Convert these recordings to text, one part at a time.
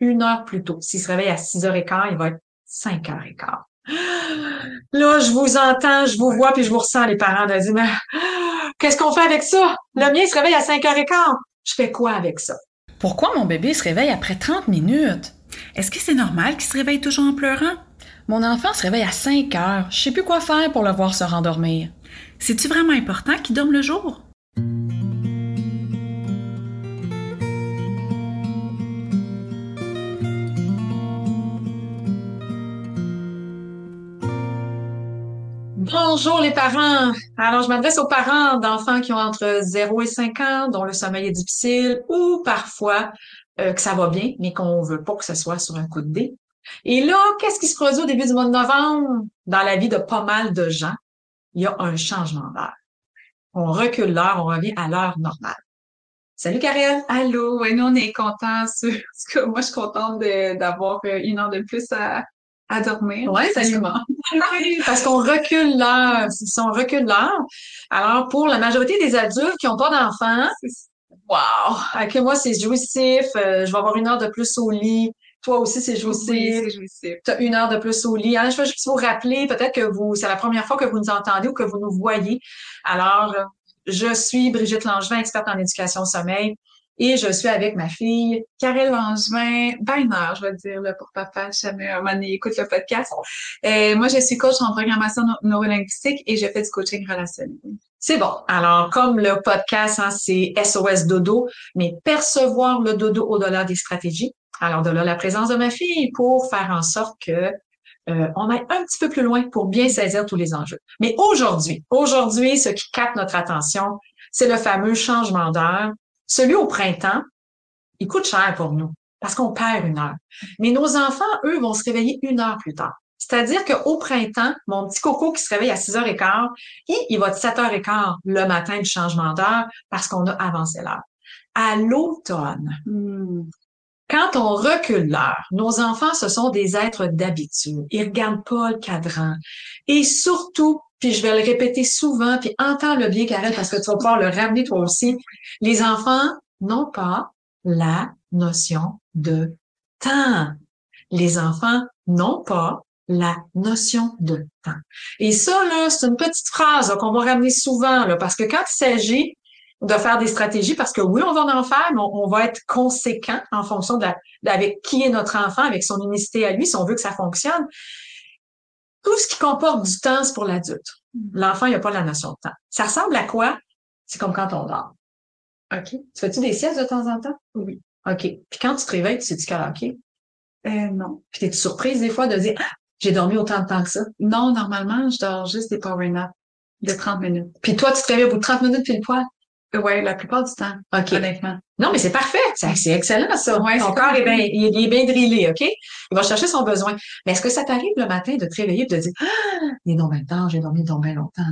une heure plus tôt. S'il se réveille à 6h15, il va être 5h15. Là, je vous entends, je vous vois, puis je vous ressens, les parents, de dire, mais qu'est-ce qu'on fait avec ça? Le mien se réveille à 5h15. Je fais quoi avec ça? Pourquoi mon bébé se réveille après 30 minutes? Est-ce que c'est normal qu'il se réveille toujours en pleurant? Mon enfant se réveille à 5 heures. Je sais plus quoi faire pour le voir se rendormir. C'est-tu vraiment important qu'il dorme le jour? Bonjour les parents. Alors, je m'adresse aux parents d'enfants qui ont entre 0 et 5 ans, dont le sommeil est difficile ou parfois euh, que ça va bien, mais qu'on veut pas que ce soit sur un coup de dé. Et là, qu'est-ce qui se produit au début du mois de novembre? Dans la vie de pas mal de gens? Il y a un changement d'heure. On recule l'heure, on revient à l'heure normale. Salut Karel. Allô, oui, nous on est contents. Moi, je suis contente d'avoir une heure de plus à, à dormir. Oui, absolument. parce qu'on recule l'heure. Si on recule l'heure. Alors, pour la majorité des adultes qui n'ont pas d'enfants, wow! Avec moi, c'est jouissif. Euh, je vais avoir une heure de plus au lit. Toi aussi, c'est jouissif. Oui, c'est jouissif. Tu as une heure de plus au lit. Hein, je veux juste vous rappeler, peut-être que vous, c'est la première fois que vous nous entendez ou que vous nous voyez. Alors, je suis Brigitte Langevin, experte en éducation sommeil. Et je suis avec ma fille. Karel Langevin, Bainer, je vais dire, là, pour papa, jamais un moment écoute le podcast. Euh, moi, je suis coach en programmation neurolinguistique et je fais du coaching relationnel. C'est bon. Alors, comme le podcast, hein, c'est SOS Dodo, mais percevoir le dodo au-delà des stratégies. Alors, de là, la présence de ma fille pour faire en sorte que euh, on aille un petit peu plus loin pour bien saisir tous les enjeux. Mais aujourd'hui, aujourd'hui, ce qui capte notre attention, c'est le fameux changement d'heure celui au printemps, il coûte cher pour nous parce qu'on perd une heure. Mais nos enfants, eux, vont se réveiller une heure plus tard. C'est-à-dire qu'au printemps, mon petit coco qui se réveille à 6h15, il va de 7h15 le matin du changement d'heure parce qu'on a avancé l'heure. À l'automne, hmm, quand on recule l'heure, nos enfants, ce sont des êtres d'habitude. Ils regardent pas le cadran. Et surtout, puis je vais le répéter souvent, puis entends-le bien, Karel, parce que tu vas pouvoir le ramener toi aussi. Les enfants n'ont pas la notion de temps. Les enfants n'ont pas la notion de temps. Et ça, là, c'est une petite phrase qu'on va ramener souvent, là, parce que quand il s'agit de faire des stratégies, parce que oui, on va en faire, mais on, va être conséquent en fonction de, avec qui est notre enfant, avec son unicité à lui, si on veut que ça fonctionne tout ce qui comporte du temps, c'est pour l'adulte. Mm. L'enfant, il n'a pas la notion de temps. Ça ressemble à quoi? C'est comme quand on dort. OK. Tu fais-tu des siestes de temps en temps? Oui. OK. Puis quand tu te réveilles, tu sais-tu qu'elle Euh, non. Puis t'es-tu surprise des fois de dire, ah, j'ai dormi autant de temps que ça? Non, normalement, je dors juste des power naps de 30 minutes. Puis toi, tu te réveilles au bout de 30 minutes pile poil? Oui, la plupart du temps. OK. Honnêtement. Non, mais c'est parfait. C'est excellent, ça. Ouais, Ton corps est bien, il est bien drillé, OK? Il va chercher son besoin. Mais est-ce que ça t'arrive le matin de te réveiller et de te dire, ah, il est dans temps, j'ai dormi dans bien longtemps?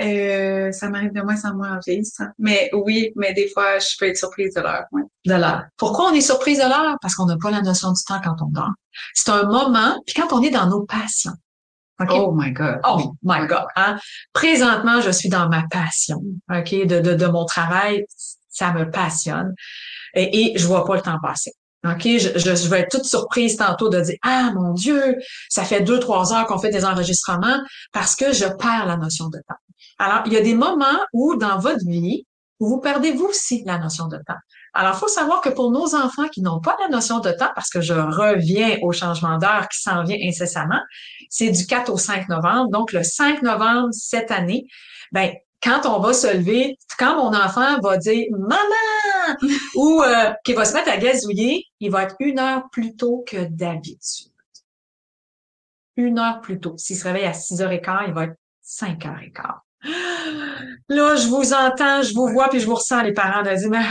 Euh, ça m'arrive de moins en moins en vieillissant. Mais oui, mais des fois, je peux être surprise de l'heure. Ouais. De l'heure. Pourquoi on est surprise de l'heure? Parce qu'on n'a pas la notion du temps quand on dort. C'est un moment, puis quand on est dans nos passions. Oh my God. Oh my God. Hein? Présentement, je suis dans ma passion. OK? De, de, de mon travail, ça me passionne. Et, et je vois pas le temps passer. OK? Je, je, vais être toute surprise tantôt de dire Ah mon Dieu, ça fait deux, trois heures qu'on fait des enregistrements parce que je perds la notion de temps. Alors, il y a des moments où, dans votre vie, vous perdez vous aussi la notion de temps. Alors, il faut savoir que pour nos enfants qui n'ont pas la notion de temps, parce que je reviens au changement d'heure qui s'en vient incessamment, c'est du 4 au 5 novembre. Donc, le 5 novembre cette année, ben, quand on va se lever, quand mon enfant va dire maman ou euh, qu'il va se mettre à gazouiller, il va être une heure plus tôt que d'habitude. Une heure plus tôt. S'il se réveille à 6h15, il va être 5h15. Là, je vous entends, je vous vois, puis je vous ressens, les parents, de dire, mais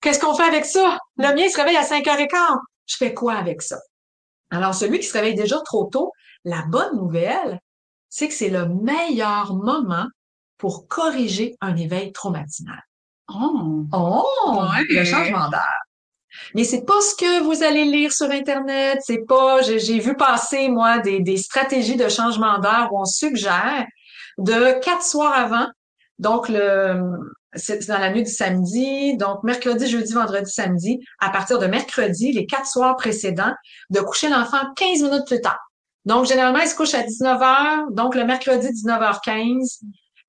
qu'est-ce qu'on fait avec ça? Le mien se réveille à 5h15. Je fais quoi avec ça? Alors, celui qui se réveille déjà trop tôt, la bonne nouvelle, c'est que c'est le meilleur moment pour corriger un éveil trop matinal. Oh! Oh! Le changement d'heure. Mais c'est pas ce que vous allez lire sur Internet. C'est pas, j'ai vu passer, moi, des, des stratégies de changement d'heure où on suggère de quatre soirs avant. Donc, le, c'est dans la nuit du samedi, donc mercredi, jeudi, vendredi, samedi, à partir de mercredi, les quatre soirs précédents, de coucher l'enfant 15 minutes plus tard. Donc, généralement, il se couche à 19h, donc le mercredi, 19h15,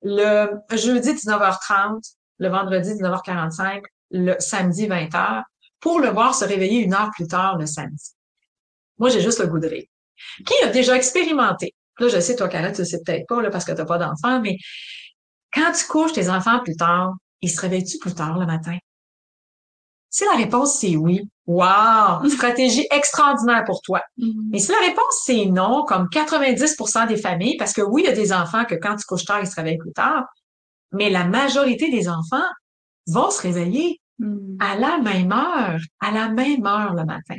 le jeudi, 19h30, le vendredi, 19h45, le samedi, 20h, pour le voir se réveiller une heure plus tard le samedi. Moi, j'ai juste le goût de rire. Qui a déjà expérimenté? Là, je sais, toi, Karen, tu le sais peut-être pas, là, parce que tu n'as pas d'enfant, mais quand tu couches tes enfants plus tard, ils se réveillent-tu plus tard le matin? Si la réponse c'est oui, wow, stratégie extraordinaire pour toi. Mm-hmm. Mais si la réponse c'est non, comme 90% des familles, parce que oui, il y a des enfants que quand tu couches tard, ils se réveillent plus tard, mais la majorité des enfants vont se réveiller Mm. à la même heure, à la même heure le matin.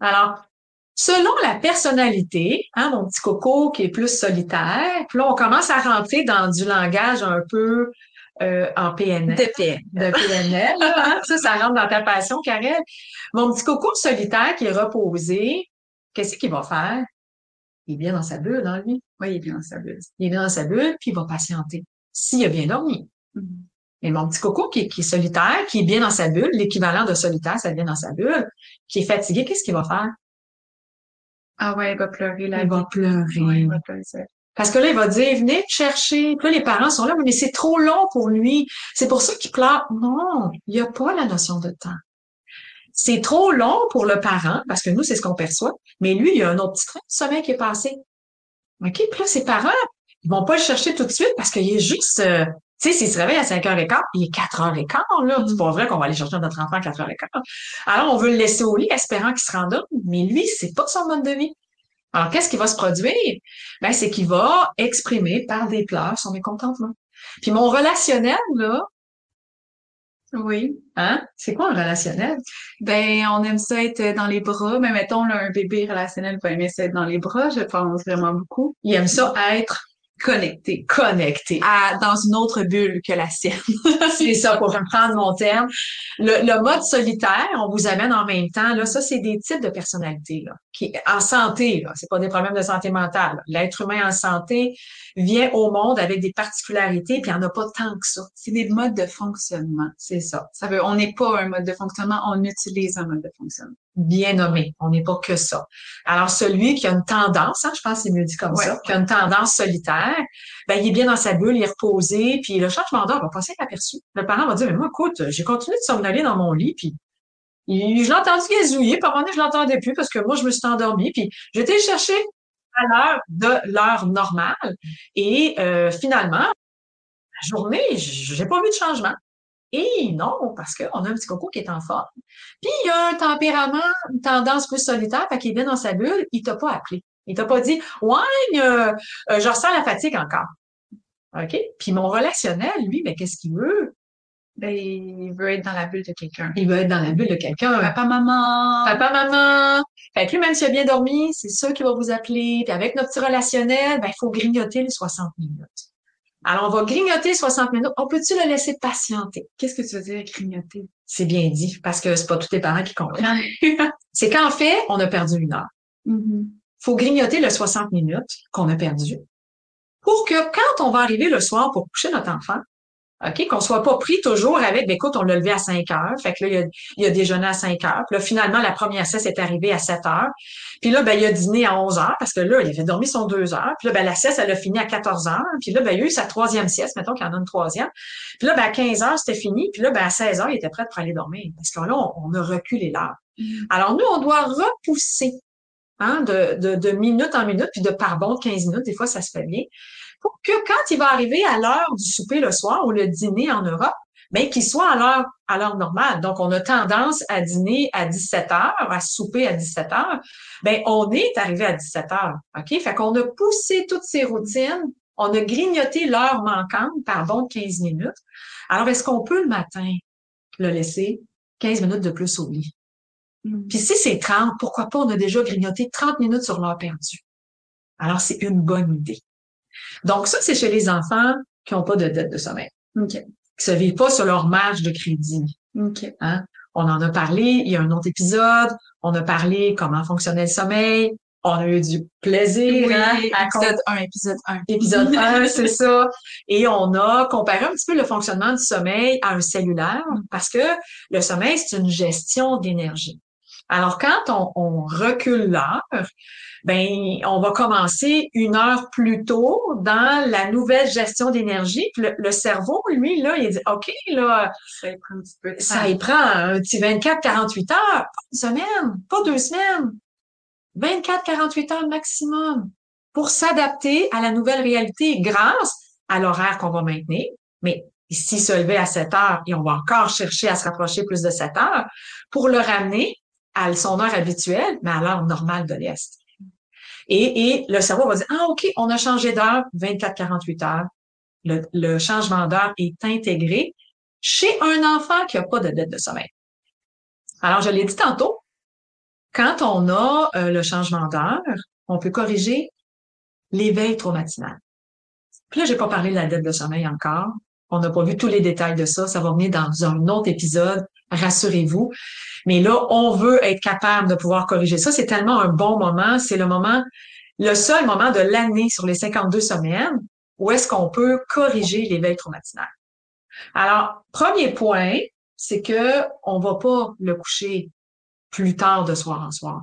Alors, selon la personnalité, hein, mon petit coco qui est plus solitaire, puis là, on commence à rentrer dans du langage un peu euh, en PNL. De paix. De PNL, là, hein. ça, ça rentre dans ta passion, Karel. Mon petit coco solitaire qui est reposé, qu'est-ce qu'il va faire? Il est bien dans sa bulle, hein, lui? Oui, il est bien dans sa bulle. Il est bien dans sa bulle, puis il va patienter. S'il a bien dormi. Mm. Mais mon petit coco qui, qui est solitaire, qui est bien dans sa bulle, l'équivalent de solitaire, ça vient dans sa bulle, qui est fatigué, qu'est-ce qu'il va faire? Ah ouais, il va pleurer la Il va pleurer. Ouais, il va pleurer ça. Parce que là, il va dire, venez me chercher. Puis là, les parents sont là, mais c'est trop long pour lui. C'est pour ça qu'il pleure. Non, il n'y a pas la notion de temps. C'est trop long pour le parent, parce que nous, c'est ce qu'on perçoit. Mais lui, il y a un autre petit train de sommeil qui est passé. OK? Puis là, ses parents, ils vont pas le chercher tout de suite parce qu'il est juste, euh, tu sais, s'il se réveille à 5h15, il est 4h15, là. C'est pas vrai qu'on va aller chercher notre enfant à 4h15. Alors, on veut le laisser au lit, espérant qu'il se rendorme. Mais lui, c'est pas son mode de vie. Alors, qu'est-ce qui va se produire? Ben, c'est qu'il va exprimer par des pleurs son mécontentement. Puis mon relationnel, là, Oui. hein? C'est quoi un relationnel? Ben, on aime ça être dans les bras. Mais mettons, là, un bébé relationnel va aimer ça être dans les bras, je pense vraiment beaucoup. Il aime ça être Connecté. connecté. À, dans une autre bulle que la sienne. C'est ça, pour reprendre mon terme. Le, le mode solitaire, on vous amène en même temps, là, ça, c'est des types de personnalités, là, qui, en santé, c'est pas des problèmes de santé mentale. L'être humain en santé vient au monde avec des particularités, puis il n'y en a pas tant que ça. C'est des modes de fonctionnement. C'est ça. Ça veut, on n'est pas un mode de fonctionnement, on utilise un mode de fonctionnement. bien nommé. On n'est pas que ça. Alors, celui qui a une tendance, hein, je pense qu'il me le dit comme Ouais. ça, qui a une tendance solitaire, ben, il est bien dans sa bulle, il est reposé, puis le changement d'heure va passer inaperçu. Le parent va dire, mais moi, écoute, j'ai continué de somnoler dans mon lit, puis je l'ai entendu gazouiller, puis à un moment je l'entendais plus parce que moi, je me suis endormie, puis j'étais chercher à l'heure de l'heure normale. Et euh, finalement, la journée, j'ai pas vu de changement. Et non, parce qu'on a un petit coco qui est en forme. Puis il a un tempérament, une tendance plus solitaire, fait qu'il est dans sa bulle, il t'a pas appelé. Il t'a pas dit Ouais, euh, euh, je ressens la fatigue encore. OK? Puis mon relationnel, lui, ben, qu'est-ce qu'il veut? Ben, il veut être dans la bulle de quelqu'un. Il veut être dans la bulle de quelqu'un. Papa, maman. Papa, maman. Fait que lui, même s'il a bien dormi, c'est ça qui va vous appeler. Puis avec notre petit relationnel, ben, il faut grignoter les 60 minutes. Alors, on va grignoter 60 minutes. On peut-tu le laisser patienter? Qu'est-ce que tu veux dire, grignoter? C'est bien dit, parce que c'est pas tous les parents qui comprennent. C'est qu'en fait, on a perdu une heure. Mhm. faut grignoter le 60 minutes qu'on a perdu pour que quand on va arriver le soir pour coucher notre enfant, OK, qu'on soit pas pris toujours avec, ben écoute, on l'a levé à 5 heures, fait que là, il a, il a déjeuné à 5 heures, puis là, finalement, la première sieste est arrivée à 7 heures, puis là, ben, il a dîné à 11 heures, parce que là, il avait dormi son 2 heures, puis là, ben, la sieste, elle a fini à 14 heures, puis là, ben, il a eu sa troisième sieste, mettons qu'il y en a une troisième, puis là, ben, à 15 heures, c'était fini, puis là, ben, à 16 heures, il était prêt pour aller dormir, parce que là, on, on a reculé l'heure. Mhm. Alors, nous, on doit repousser hein, de, de, de minute en minute, puis de par bon de 15 minutes, des fois, ça se fait bien, pour que quand il va arriver à l'heure du souper le soir ou le dîner en Europe, ben, qu'il soit à l'heure, à l'heure normale. Donc, on a tendance à dîner à 17 heures, à souper à 17 heures. Ben, on est arrivé à 17 heures. OK? Fait qu'on a poussé toutes ces routines. On a grignoté l'heure manquante par bon de 15 minutes. Alors, est-ce qu'on peut le matin le laisser 15 minutes de plus au lit? Mhm. Puis si c'est 30, pourquoi pas? On a déjà grignoté 30 minutes sur l'heure perdue? Alors, c'est une bonne idée. Donc, ça, c'est chez les enfants qui n'ont pas de dette de sommeil, OK. qui se vivent pas sur leur marge de crédit. OK. On en a parlé, il y a un autre épisode, on a parlé comment fonctionnait le sommeil. On a eu du plaisir Oui, hein, à épisode 1, épisode 1. épisode 1, c'est ça. Et on a comparé un petit peu le fonctionnement du sommeil à un cellulaire parce que le sommeil, c'est une gestion d'énergie. Alors, quand on, on recule l'heure, ben, on va commencer une heure plus tôt dans la nouvelle gestion d'énergie. Le, le cerveau, lui, là, il dit, OK, là, Ça y prend un petit peu de temps. ça y prend un petit 24, 48 heures, pas une semaine, pas deux semaines. 24, 48 heures maximum pour s'adapter à la nouvelle réalité grâce à l'horaire qu'on va maintenir. Mais ici, se lever à 7 heures et on va encore chercher à se rapprocher plus de 7 heures pour le ramener à son heure habituelle, mais à l'heure normale de l'Est. Et, le cerveau va dire, ah, OK, on a changé d'heure, 24, 48 heures. Le, changement d'heure est intégré chez un enfant qui n'a pas de dette de sommeil. Alors, je l'ai dit tantôt, quand on a euh, le changement d'heure, on peut corriger l'éveil trop matinal. Puis là, j'ai pas parlé de la dette de sommeil encore. On n'a pas vu tous les détails de ça. Ça va venir dans un autre épisode. Rassurez-vous. Mais là, on veut être capable de pouvoir corriger ça. C'est tellement un bon moment. C'est le moment, le seul moment de l'année sur les 52 semaines où est-ce qu'on peut corriger l'éveil trop matinal. Alors, premier point, c'est que on va pas le coucher plus tard de soir en soir.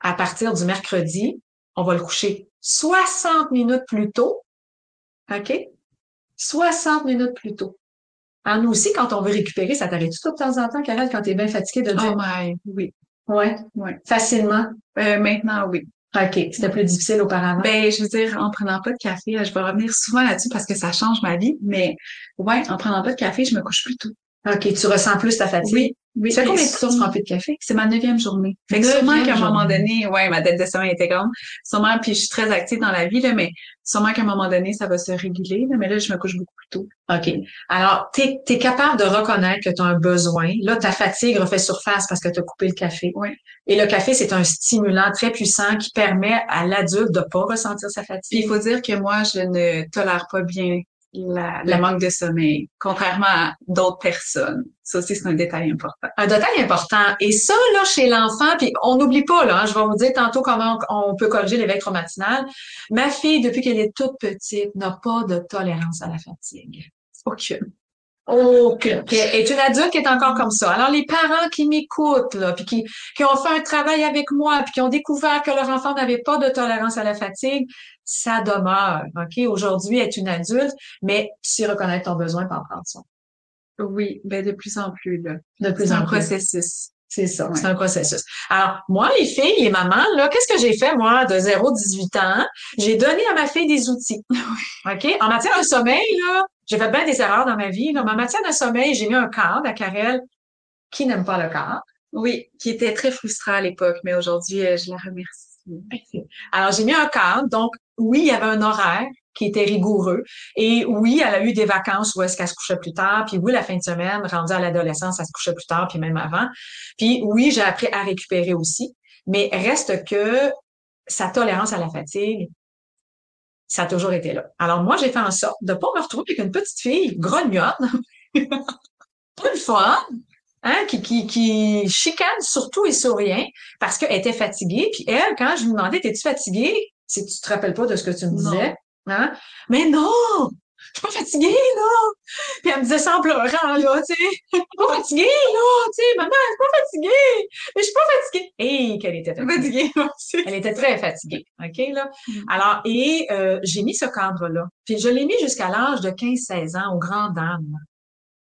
À partir du mercredi, on va le coucher 60 minutes plus tôt. OK? 60 minutes plus tôt. En nous aussi, quand on veut récupérer, ça t'arrête tout de temps en temps, Karel, quand tu es bien fatigué de dire? Oh my, oui. ouais, Ouais. facilement? Euh, maintenant, oui. OK, c'était plus difficile auparavant? Ben, je veux dire, en prenant pas de café, je vais revenir souvent là-dessus parce que ça change ma vie, mais ouais, en prenant pas de café, je me couche plus tôt. OK, tu ressens plus ta fatigue? Oui, oui. Ça combien de temps tu prends plus de café? C'est ma neuvième journée. Fait que sûrement qu'à un moment donné, ouais, ma dette de sommeil était grande. Sûrement, puis je suis très active dans la vie, là, mais sûrement qu'à un moment donné, ça va se réguler, là, mais là, je me couche beaucoup plus tôt. OK. Alors, tu es, capable de reconnaître que tu as un besoin. Là, ta fatigue refait surface parce que tu as coupé le café. Oui. Et le café, c'est un stimulant très puissant qui permet à l'adulte de pas ressentir sa Puis fatigue. il faut dire que moi, je ne tolère pas bien la, le manque de sommeil, contrairement à d'autres personnes. Ça aussi, c'est un détail important. Un détail important. Et ça, là, chez l'enfant, puis on n'oublie pas, là, hein, je vais vous dire tantôt comment on, peut corriger l'éveil matinal. Ma fille, depuis qu'elle est toute petite, n'a pas de tolérance à la fatigue. Aucune. Aucune. Puis elle est une adulte qui est encore comme ça. Alors, les parents qui m'écoutent, là, puis qui, qui ont fait un travail avec moi, puis qui ont découvert que leur enfant n'avait pas de tolérance à la fatigue, ça demeure. OK? Aujourd'hui, être une adulte, mais si reconnaître ton besoin, pas en prendre soin. Oui, ben de plus en plus, là. De plus C'est un en plus. processus. C'est ça, Ouais. c'est un processus. Alors, moi, les filles, les mamans, là, qu'est-ce que j'ai fait, moi, de 0 à 18 ans? J'ai donné à ma fille des outils. OK? En matière de sommeil, là, j'ai fait bien des erreurs dans ma vie. Mais en matière de sommeil, j'ai mis un cadre à Karel qui n'aime pas le cadre. Oui, qui était très frustrant à l'époque, mais aujourd'hui, euh, je la remercie. Alors, j'ai mis un cadre. Donc, oui, il y avait un horaire qui était rigoureux. Et oui, elle a eu des vacances où est-ce qu'elle se couchait plus tard. Puis oui, la fin de semaine, rendue à l'adolescence, elle se couchait plus tard, puis même avant. Puis oui, j'ai appris à récupérer aussi. Mais reste que sa tolérance à la fatigue, ça a toujours été là. Alors moi, j'ai fait en sorte de pas me retrouver avec une petite fille grognonne, pas le fun, hein, qui, qui, qui chicane surtout et sur rien parce qu'elle était fatiguée. Puis elle, quand je lui demandais, t'es-tu fatiguée? Si tu te rappelles pas de ce que tu me Non. disais, hein? Mais non! Je suis pas fatiguée, là! Puis elle me disait ça en pleurant, là, tu sais. Je suis pas fatiguée, là, tu sais. Maman, je suis pas fatiguée! Mais je suis pas fatiguée! Et qu'elle était fatiguée. Fatiguée, aussi. Elle était très fatiguée, OK, là? Mm. Alors, et euh, j'ai mis ce cadre-là. Puis je l'ai mis jusqu'à l'âge de 15-16 ans, aux grandes dames.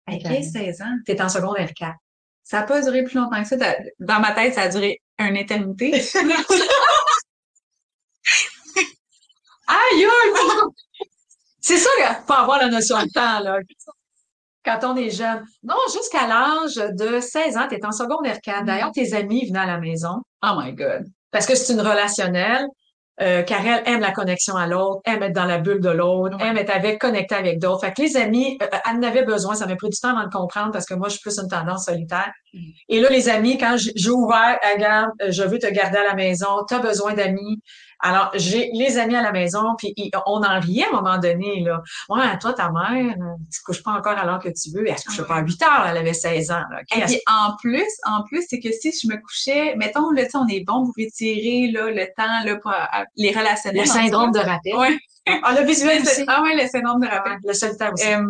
À Ok. 15-16 ans? T'es en secondaire 4. Ça n'a pas duré plus longtemps que ça. Dans- ma tête, ça a duré une éternité. Aïe, aïe! C'est ça, faut avoir la notion de temps, là. Quand on est jeune. Non, jusqu'à l'âge de 16 ans, tu es en secondaire 4. D'ailleurs, tes amis venaient à la maison. oh my God. Parce que c'est une relationnelle. Euh, Karel aime la connexion à l'autre, aime être dans la bulle de l'autre, Ouais. aime être avec, connecté avec d'autres. Fait que les amis, euh, elle en avait besoin. Ça m'a pris du temps avant de comprendre parce que moi, je suis plus une tendance solitaire. Mm. Et là, les amis, quand j'ai ouvert, regarde, euh, je veux te garder à la maison, tu as besoin d'amis. Alors, j'ai les amis à la maison, puis on en riait à un moment donné, là. Ouais, toi, ta mère, tu te couches pas encore à l'heure que tu veux. Elle se couchait pas à 8 heures, elle avait 16 ans. Là. Et puis, en plus, en plus, c'est que si je me couchais, mettons, là, on est bon pour étirer, là, le temps, là, pour, les relationnels. Le syndrome de rappel. Ouais. Ah, le visuel aussi. Ah ouais, le syndrome de rappel. le solitaire aussi. Euh,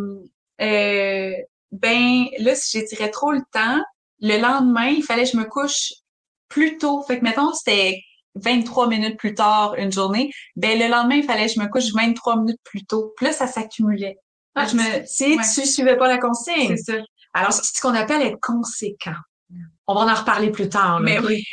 euh, ben, là, si j'étirais trop le temps, le lendemain, il fallait que je me couche plus tôt. Fait que, mettons, c'était 23 minutes plus tard une journée, ben le lendemain, il fallait que je me couche 23 minutes plus tôt. Puis là, ça s'accumulait. Ah, je me... Si tu suivais pas la consigne. C'est ça. Alors, c'est ce qu'on appelle être conséquent. On va en reparler plus tard. Mais oui.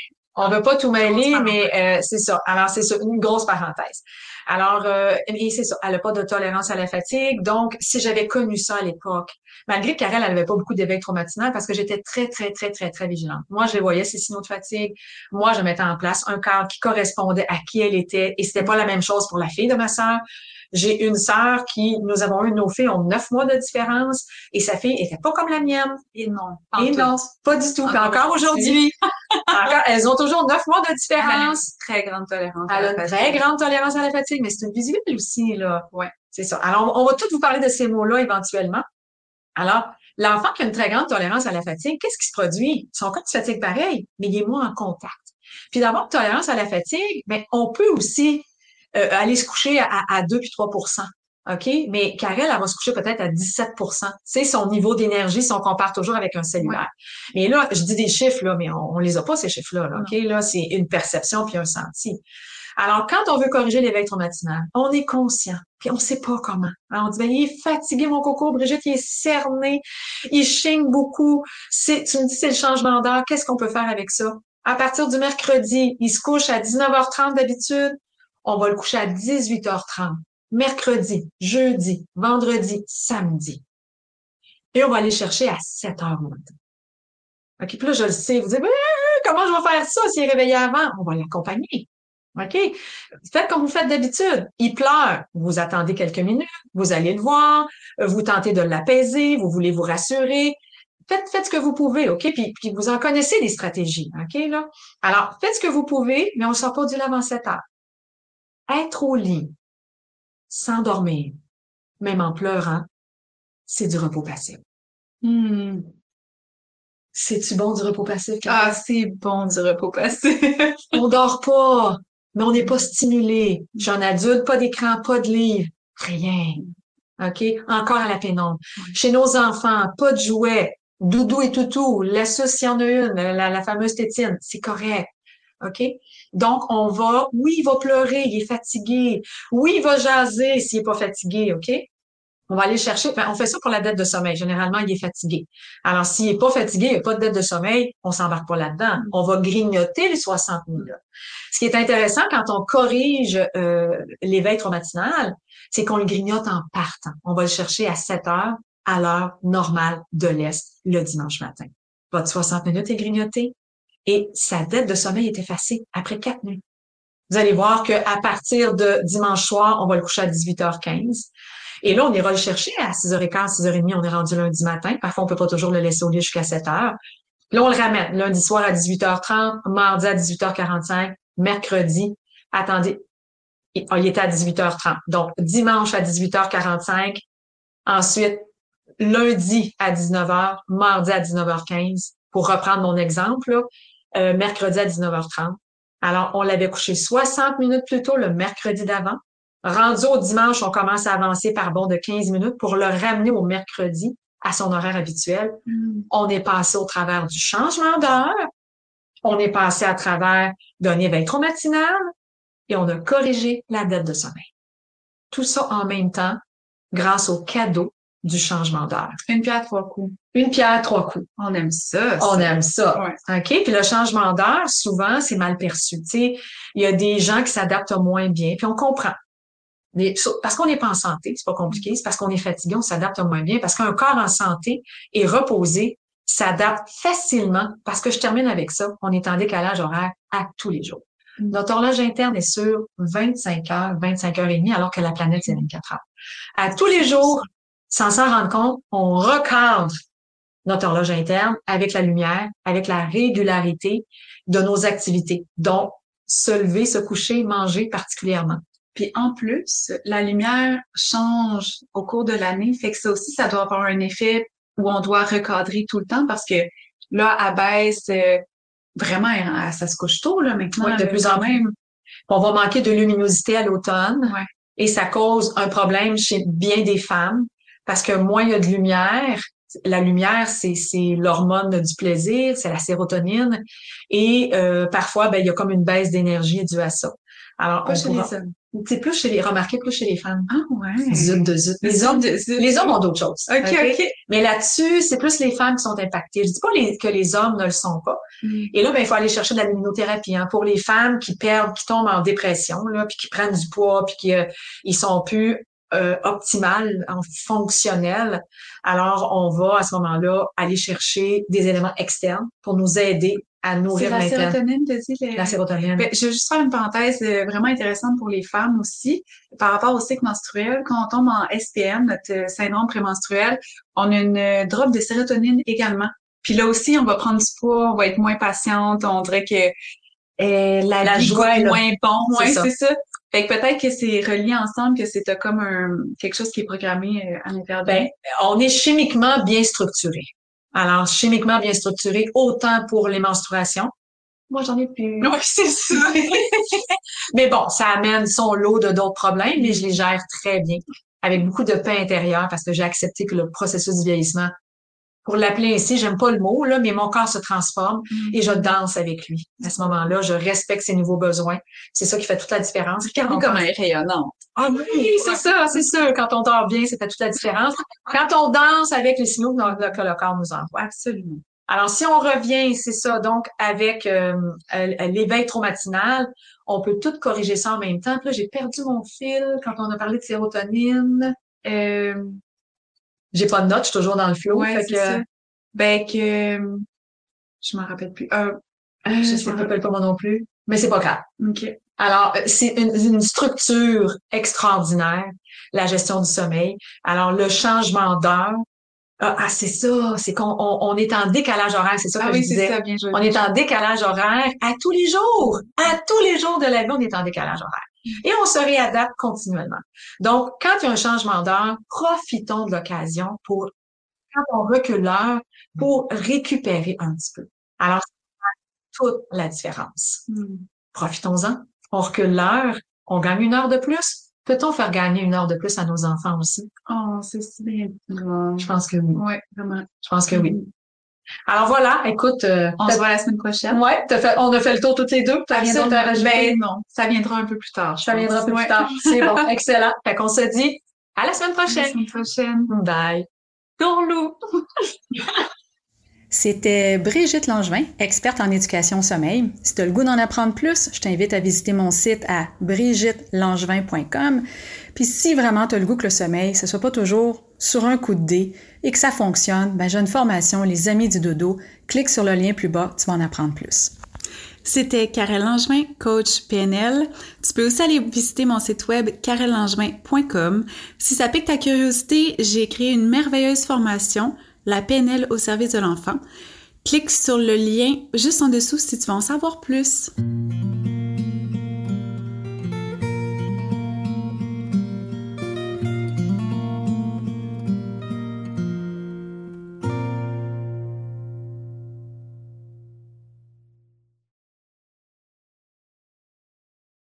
On veut pas tout mêler, mais euh, c'est ça. Alors, c'est ça, une grosse parenthèse. Alors, euh, et c'est ça, elle n'a pas de tolérance à la fatigue. Donc, si j'avais connu ça à l'époque, malgré qu'Arelle, elle n'avait pas beaucoup d'éveil traumatinal parce que j'étais très, très, très, très, très vigilante. Moi, je les voyais, ces signaux de fatigue. Moi, je mettais en place un cadre qui correspondait à qui elle était. Et c'était pas la même chose pour la fille de ma sœur. J'ai une sœur qui, nous avons eu nos filles ont neuf mois de différence et sa fille était pas comme la mienne. Et non. Et non, pas du tout. Encore, encore aujourd'hui. encore, elles ont toujours neuf mois de différence. très grande tolérance. Elle a une très grande tolérance à la fatigue, mais c'est une visuelle aussi, là. Ouais. C'est ça. Alors, on, va tous vous parler de ces mots-là éventuellement. Alors, l'enfant qui a une très grande tolérance à la fatigue, qu'est-ce qui se produit? Son corps se fatigue pareil, mais il est moins en contact. Puis d'avoir une tolérance à la fatigue, mais on peut aussi euh, aller se coucher à, à 2 puis 3% OK? Mais Karel, elle va se coucher peut-être à 17% C'est son niveau d'énergie si on compare toujours avec un cellulaire. Mais là, je dis des chiffres, là, mais on, on les a pas, ces chiffres-là. Là, OK? Là, c'est une perception puis un senti. Alors, quand on veut corriger l'éveil traumatinal, on est conscient, puis on sait pas comment. On dit, ben, il est fatigué, mon coco, Brigitte, il est cerné, il chigne beaucoup. Tu me dis, c'est le changement d'heure. Qu'est-ce qu'on peut faire avec ça? À partir du mercredi, il se couche à 19h30 d'habitude on va le coucher à 18h30, mercredi, jeudi, vendredi, samedi. Et on va aller chercher à 7h matin. OK, puis là, je le sais, vous dites, ben, comment je vais faire ça s'il est réveillé avant? On va l'accompagner. OK? Faites comme vous faites d'habitude. Il pleure. Vous attendez quelques minutes. Vous allez le voir. Vous tentez de l'apaiser. Vous voulez vous rassurer. Faites, faites ce que vous pouvez, OK? Puis, puis vous en connaissez des stratégies, OK? Là? Alors, faites ce que vous pouvez, mais on ne sort pas du lave en 7 heures être au lit, s'endormir, même en pleurant, c'est du repos passif. Hmm. C'est-tu bon du repos passif? Ah, c'est bon du repos passif. on dort pas, mais on n'est pas stimulé. J'en adulte, pas d'écran, pas de livre, rien. OK? Encore à la pénombre. Chez nos enfants, pas de jouets, doudou et toutou, la sauce s'il y en a une, la, fameuse tétine, c'est correct. OK? Donc, on va, oui, il va pleurer, il est fatigué. Oui, il va jaser s'il est pas fatigué, OK? On va aller chercher. on fait ça pour la dette de sommeil. Généralement, il est fatigué. Alors, s'il est pas fatigué, il n'y a pas de dette de sommeil, on s'embarque pas là-dedans. On va grignoter les 60 minutes. Ce qui est intéressant quand on corrige euh, l'éveil traumatinal, c'est qu'on le grignote en partant. On va le chercher à 7 heures à l'heure normale de l'Est le dimanche matin. Votre 60 minutes est grignoté, et sa dette de sommeil est effacée après quatre nuits. Vous allez voir qu'à partir de dimanche soir, on va le coucher à 18h15. Et là, on ira le chercher à 6h15, 6h30, on est rendu lundi matin. Parfois, on peut pas toujours le laisser au lit jusqu'à 7h. Là, on le ramène lundi soir à 18h30, mardi à 18h45, mercredi, attendez, il était à 18h30. Donc, dimanche à 18h45, ensuite, lundi à 19h, mardi à 19h15, pour reprendre mon exemple. Là. Euh, mercredi à 19h30. Alors, on l'avait couché 60 minutes plus tôt le mercredi d'avant. Rendu au dimanche, on commence à avancer par bond de 15 minutes pour le ramener au mercredi à son horaire habituel. Hmm. On est passé au travers du changement d'heure. On est passé à travers d'un éveil trop matinal et on a corrigé la dette de sommeil. Tout ça en même temps grâce au cadeau du changement d'heure. Une pierre, trois coups. Une pierre, trois coups. On aime ça. On aime ça. Ouais. OK? Puis le changement d'heure, souvent, c'est mal perçu. Tu sais, il y a des gens qui s'adaptent moins bien, puis on comprend. Parce qu'on n'est pas en santé, c'est pas compliqué, c'est parce qu'on est fatigué, on s'adapte moins bien, parce qu'un corps en santé et reposé s'adapte facilement, parce que je termine avec ça, on est en décalage horaire à tous les jours. Mm. Notre horloge interne est sur 25 heures, 25 heures et demie, alors que la planète, c'est 24 heures. À tous les jours, sans s'en rendre compte, on recadre notre horloge interne avec la lumière, avec la régularité de nos activités. Donc, se lever, se coucher, manger particulièrement. Puis en plus, la lumière change au cours de l'année, fait que ça aussi, ça doit avoir un effet où on doit recadrer tout le temps parce que là, à baisse, euh, vraiment, ça se couche tôt là maintenant. de plus en plus. On va manquer de luminosité à l'automne Ouais. et ça cause un problème chez bien des femmes parce que moins il y a de lumière, la lumière, c'est, c'est l'hormone du plaisir, c'est la sérotonine. Et euh, parfois, ben, il y a comme une baisse d'énergie due à ça. Alors, Pas on chez pourra- les hommes. c'est plus chez les, remarquez plus chez les femmes. Ah ouais. Zut de zut. Les hommes, les hommes ont d'autres choses. OK, ok? OK. Mais là-dessus, c'est plus les femmes qui sont impactées. Je dis pas les- que les hommes ne le sont pas. Mm. Et là, ben, il faut aller chercher de la luminothérapie hein, pour les femmes qui perdent, qui tombent en dépression, là, puis qui prennent du poids, puis qui euh, ils sont plus euh, optimales, en fonctionnels. Alors, on va à ce moment-là aller chercher des éléments externes pour nous aider à C'est nourrir la sérotonine, t'as dit? le- La sérotonine. Ben, je veux juste faire une parenthèse euh, vraiment intéressante pour les femmes aussi. Par rapport au cycle menstruel, quand on tombe en SPM, notre euh, syndrome prémenstruel, on a une euh, drop de sérotonine également. Puis là aussi, on va prendre du poids, on va être moins patiente, on dirait que la, joie est moins bon. C'est ça. c'est ça. Fait que peut-être que c'est relié ensemble, que c'est comme un quelque chose qui est programmé à l'intérieur Ben, on est chimiquement bien structuré. Alors, chimiquement bien structuré, autant pour les menstruations. Moi, j'en ai plus. Ouais, c'est ça. Mais bon, ça amène son lot de d'autres problèmes, mais je les gère très bien, avec beaucoup de paix intérieure, parce que j'ai accepté que le processus du vieillissement, pour l'appeler ainsi, j'aime pas le mot, là, mais mon corps se transforme et je danse avec lui. À ce moment-là, je respecte ses nouveaux besoins. C'est ça qui fait toute la différence. Regardez On comme pense- un rayonnant. Ah oui, c'est ça, c'est sûr. Quand on dort bien, ça fait toute la différence. Quand on danse avec les signaux que le corps nous envoie. Absolument. Alors, si on revient, c'est ça, donc avec euh, euh, l'éveil trop matinal, on peut tout corriger ça en même temps. Puis là, j'ai perdu mon fil quand on a parlé de sérotonine. Euh, j'ai pas de notes, je suis toujours dans le flow. Ouais, fait c'est que, ça. Ben que je m'en rappelle plus. Euh, je je ne me rappelle pas moi non plus, mais c'est pas grave. OK. Alors, euh, c'est une, une structure extraordinaire, la gestion du sommeil. Alors, le changement d'heure, ah, ah, c'est ça, c'est qu'on on, on est en décalage horaire, c'est ça que Ah je oui, disais. c'est ça, bien joué. On est en décalage horaire à tous les jours. À tous les jours de la vie, on est en décalage horaire. Et on se réadapte continuellement. Donc, quand il y a un changement d'heure, profitons de l'occasion pour, quand on recule l'heure, pour récupérer un petit peu. Alors, ça fait toute la différence. Hmm. Profitons-en. On recule l'heure, on gagne une heure de plus. Peut-on faire gagner une heure de plus à nos enfants aussi? Oh, c'est si bien. Je pense que oui. Ouais, vraiment. Je pense que oui. Alors voilà, écoute, euh, On se voit la semaine prochaine. ouais, t'as fait, on a fait le tour toutes les deux. À rajouter? Ben non, ça viendra un peu plus tard. Ça pense. viendra plus Ouais. tard. C'est bon, excellent. Fait qu'on se dit à la semaine À la prochaine. semaine prochaine. Bye. Tourlou. C'était Brigitte Langevin, experte en éducation au sommeil. Si tu as le goût d'en apprendre plus, je t'invite à visiter mon site à brigittelangevin.com. Puis si vraiment tu as le goût que le sommeil, ce soit pas toujours sur un coup de dé et que ça fonctionne, ben j'ai une formation Les Amis du Dodo. Clique sur le lien plus bas, tu vas en apprendre plus. C'était Karel Langevin, coach PNL. Tu peux aussi aller visiter mon site web karellangevin.com. Si ça pique ta curiosité, j'ai créé une merveilleuse formation, la PNL au service de l'enfant. Clique sur le lien juste en dessous si tu veux en savoir plus.